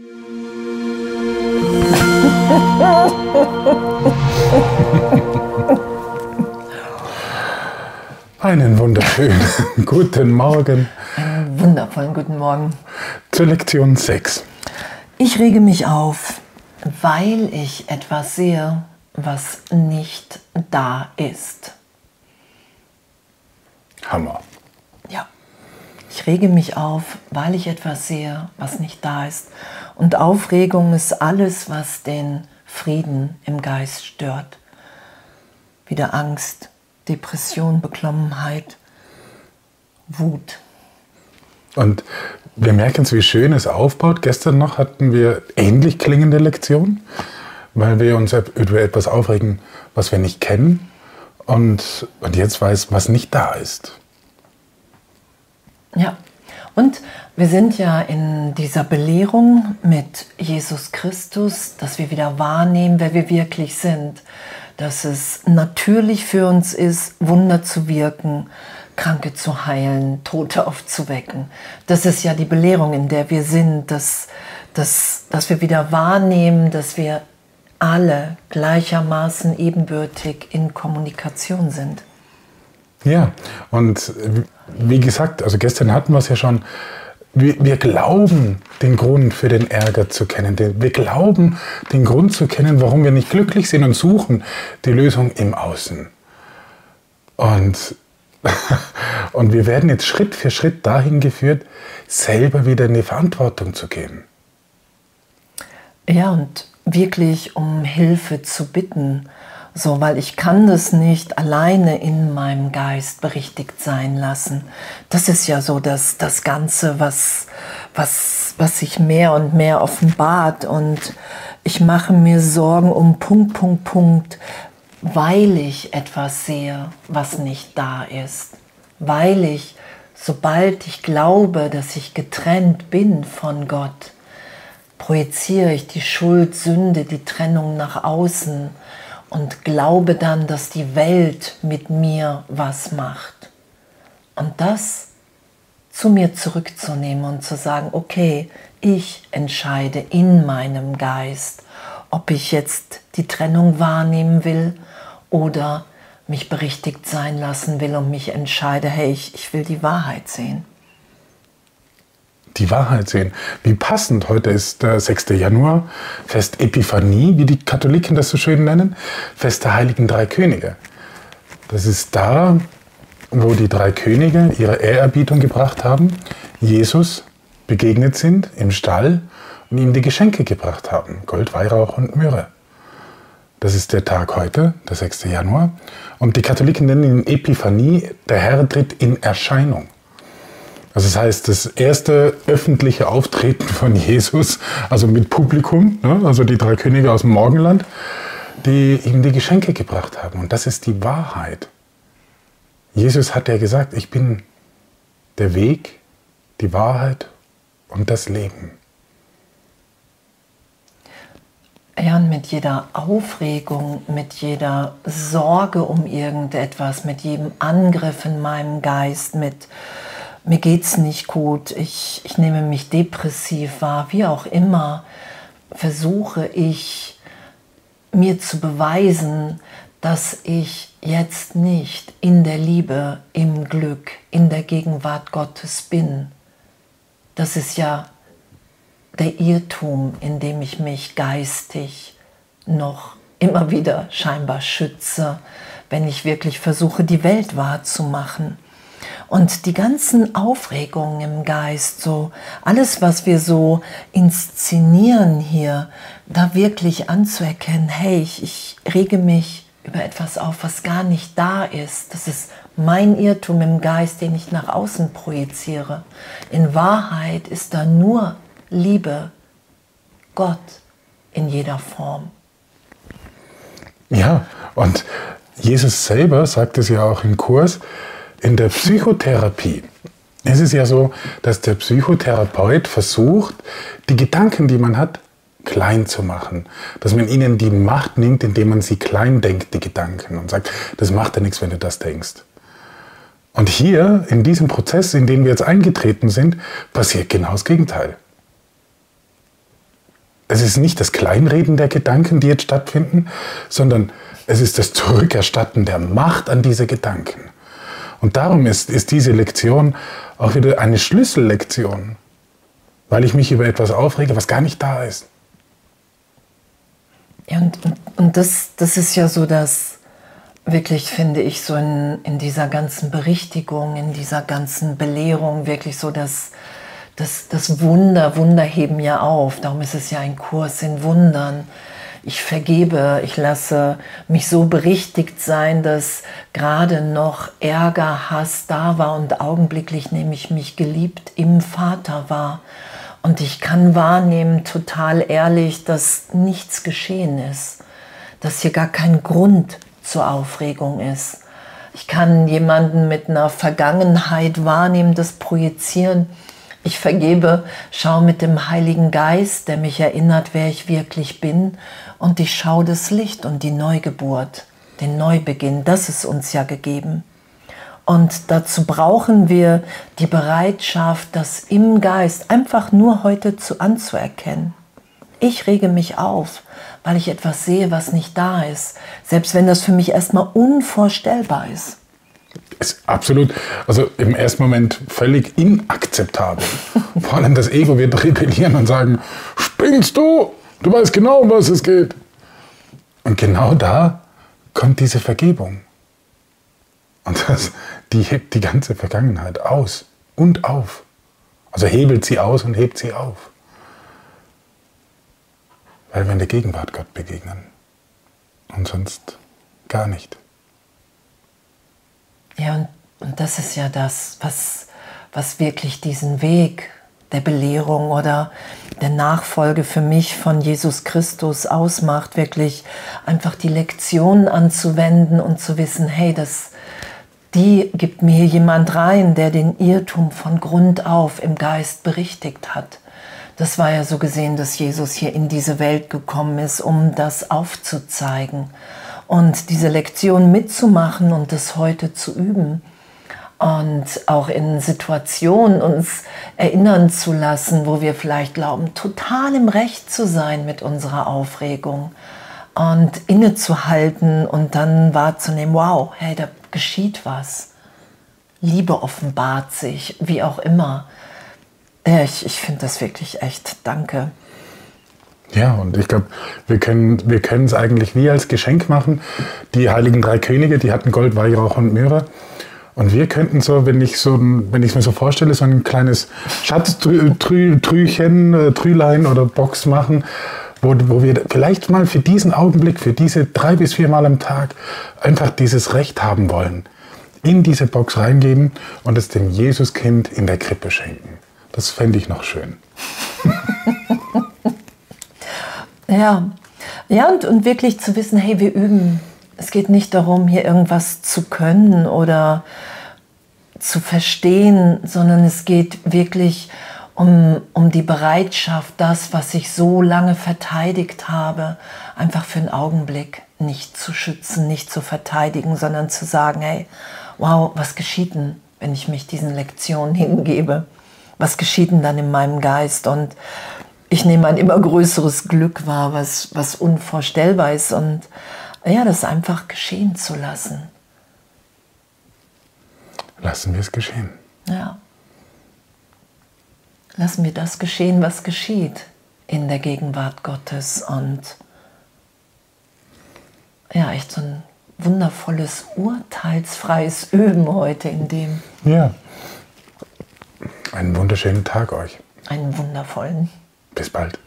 Einen wunderschönen guten Morgen. Einen wundervollen guten Morgen. Zur Lektion 6. Ich rege mich auf, weil ich etwas sehe, was nicht da ist. Hammer. Ich rege mich auf, weil ich etwas sehe, was nicht da ist. Und Aufregung ist alles, was den Frieden im Geist stört. Wieder Angst, Depression, Beklommenheit, Wut. Und wir merken es, wie schön es aufbaut. Gestern noch hatten wir ähnlich klingende Lektionen, weil wir uns über etwas aufregen, was wir nicht kennen und, und jetzt weiß, was nicht da ist. Ja, und wir sind ja in dieser Belehrung mit Jesus Christus, dass wir wieder wahrnehmen, wer wir wirklich sind. Dass es natürlich für uns ist, Wunder zu wirken, Kranke zu heilen, Tote aufzuwecken. Das ist ja die Belehrung, in der wir sind, dass, dass, dass wir wieder wahrnehmen, dass wir alle gleichermaßen ebenbürtig in Kommunikation sind. Ja, und wie gesagt, also gestern hatten wir es ja schon, wir, wir, glauben, den Grund für den Ärger zu kennen. Wir glauben, den Grund zu kennen, warum wir nicht glücklich sind und suchen die Lösung im Außen. Und, und wir werden jetzt Schritt für Schritt dahin geführt, selber wieder in die Verantwortung zu gehen. Ja, und wirklich um Hilfe zu bitten so, weil ich kann das nicht alleine in meinem Geist berichtigt sein lassen. Das ist ja so das, das Ganze, was, was, was sich mehr und mehr offenbart. Und ich mache mir Sorgen um Punkt, Punkt, Punkt, weil ich etwas sehe, was nicht da ist. Weil ich, sobald ich glaube, dass ich getrennt bin von Gott, projiziere ich die Schuld, Sünde, die Trennung nach außen und glaube dann, dass die Welt mit mir was macht. Und das zu mir zurückzunehmen und zu sagen, okay, ich entscheide in meinem Geist, ob ich jetzt die Trennung wahrnehmen will oder mich berichtigt sein lassen will und mich entscheide, hey, ich, ich will die Wahrheit sehen die Wahrheit sehen. Wie passend, heute ist der 6. Januar, Fest Epiphanie, wie die Katholiken das so schön nennen, Fest der Heiligen Drei Könige. Das ist da, wo die drei Könige ihre Ehrerbietung gebracht haben, Jesus begegnet sind im Stall und ihm die Geschenke gebracht haben, Gold, Weihrauch und Myrrhe. Das ist der Tag heute, der 6. Januar. Und die Katholiken nennen ihn Epiphanie, der Herr tritt in Erscheinung. Also das heißt, das erste öffentliche Auftreten von Jesus, also mit Publikum, ne, also die drei Könige aus dem Morgenland, die ihm die Geschenke gebracht haben. Und das ist die Wahrheit. Jesus hat ja gesagt, ich bin der Weg, die Wahrheit und das Leben. Ja, und mit jeder Aufregung, mit jeder Sorge um irgendetwas, mit jedem Angriff in meinem Geist, mit mir geht's nicht gut, ich, ich nehme mich depressiv wahr, wie auch immer, versuche ich mir zu beweisen, dass ich jetzt nicht in der Liebe, im Glück, in der Gegenwart Gottes bin. Das ist ja der Irrtum, in dem ich mich geistig noch immer wieder scheinbar schütze, wenn ich wirklich versuche, die Welt wahrzumachen. Und die ganzen Aufregungen im Geist, so alles, was wir so inszenieren hier, da wirklich anzuerkennen, hey, ich, ich rege mich über etwas auf, was gar nicht da ist. Das ist mein Irrtum im Geist, den ich nach außen projiziere. In Wahrheit ist da nur Liebe, Gott in jeder Form. Ja, und Jesus selber sagt es ja auch im Kurs, in der Psychotherapie ist es ja so, dass der Psychotherapeut versucht, die Gedanken, die man hat, klein zu machen. Dass man ihnen die Macht nimmt, indem man sie klein denkt, die Gedanken, und sagt, das macht ja nichts, wenn du das denkst. Und hier, in diesem Prozess, in den wir jetzt eingetreten sind, passiert genau das Gegenteil. es ist nicht das Kleinreden der Gedanken, die jetzt stattfinden, sondern es ist das Zurückerstatten der Macht an diese Gedanken. Und darum ist, ist diese Lektion auch wieder eine Schlüssellektion, weil ich mich über etwas aufrege, was gar nicht da ist. Ja, und, und das, das ist ja so das, wirklich finde ich so in, in dieser ganzen Berichtigung, in dieser ganzen Belehrung wirklich so das, das, das Wunder, Wunder heben ja auf. Darum ist es ja ein Kurs in Wundern. Ich vergebe, ich lasse mich so berichtigt sein, dass gerade noch Ärger, Hass da war und augenblicklich nämlich mich geliebt im Vater war. Und ich kann wahrnehmen, total ehrlich, dass nichts geschehen ist, dass hier gar kein Grund zur Aufregung ist. Ich kann jemanden mit einer Vergangenheit wahrnehmen, das projizieren. Ich vergebe, schau mit dem Heiligen Geist, der mich erinnert, wer ich wirklich bin. Und ich schaue das Licht und die Neugeburt, den Neubeginn. Das ist uns ja gegeben. Und dazu brauchen wir die Bereitschaft, das im Geist einfach nur heute zu anzuerkennen. Ich rege mich auf, weil ich etwas sehe, was nicht da ist, selbst wenn das für mich erstmal unvorstellbar ist. Ist absolut, also im ersten Moment völlig inakzeptabel. Vor allem das Ego wird rebellieren und sagen, spinnst du? Du weißt genau, um was es geht. Und genau da kommt diese Vergebung. Und das, die hebt die ganze Vergangenheit aus und auf. Also hebelt sie aus und hebt sie auf weil wir in der Gegenwart Gott begegnen und sonst gar nicht. Ja, und, und das ist ja das, was, was wirklich diesen Weg der Belehrung oder der Nachfolge für mich von Jesus Christus ausmacht, wirklich einfach die Lektionen anzuwenden und zu wissen, hey, das, die gibt mir jemand rein, der den Irrtum von Grund auf im Geist berichtigt hat. Das war ja so gesehen, dass Jesus hier in diese Welt gekommen ist, um das aufzuzeigen und diese Lektion mitzumachen und das heute zu üben und auch in Situationen uns erinnern zu lassen, wo wir vielleicht glauben, total im Recht zu sein mit unserer Aufregung und innezuhalten und dann wahrzunehmen, wow, hey, da geschieht was. Liebe offenbart sich, wie auch immer. Ich, ich finde das wirklich echt. Danke. Ja, und ich glaube, wir können wir es eigentlich wie als Geschenk machen. Die heiligen drei Könige, die hatten Gold, Weihrauch und Myrrhe. Und wir könnten so, wenn ich so, wenn ich mir so vorstelle, so ein kleines Schatztrüchen, äh, Trülein oder Box machen, wo, wo wir vielleicht mal für diesen Augenblick, für diese drei bis vier Mal am Tag einfach dieses Recht haben wollen, in diese Box reingeben und es dem Jesuskind in der Krippe schenken. Das fände ich noch schön. ja, ja und, und wirklich zu wissen, hey, wir üben. Es geht nicht darum, hier irgendwas zu können oder zu verstehen, sondern es geht wirklich um, um die Bereitschaft, das, was ich so lange verteidigt habe, einfach für einen Augenblick nicht zu schützen, nicht zu verteidigen, sondern zu sagen, hey, wow, was geschieht denn, wenn ich mich diesen Lektionen hingebe? was geschieht denn dann in meinem Geist? Und ich nehme ein immer größeres Glück wahr, was, was unvorstellbar ist. Und ja, das einfach geschehen zu lassen. Lassen wir es geschehen. Ja. Lassen wir das geschehen, was geschieht in der Gegenwart Gottes. Und ja, echt so ein wundervolles, urteilsfreies Üben heute in dem. Ja. Einen wunderschönen Tag euch. Einen wundervollen. Bis bald.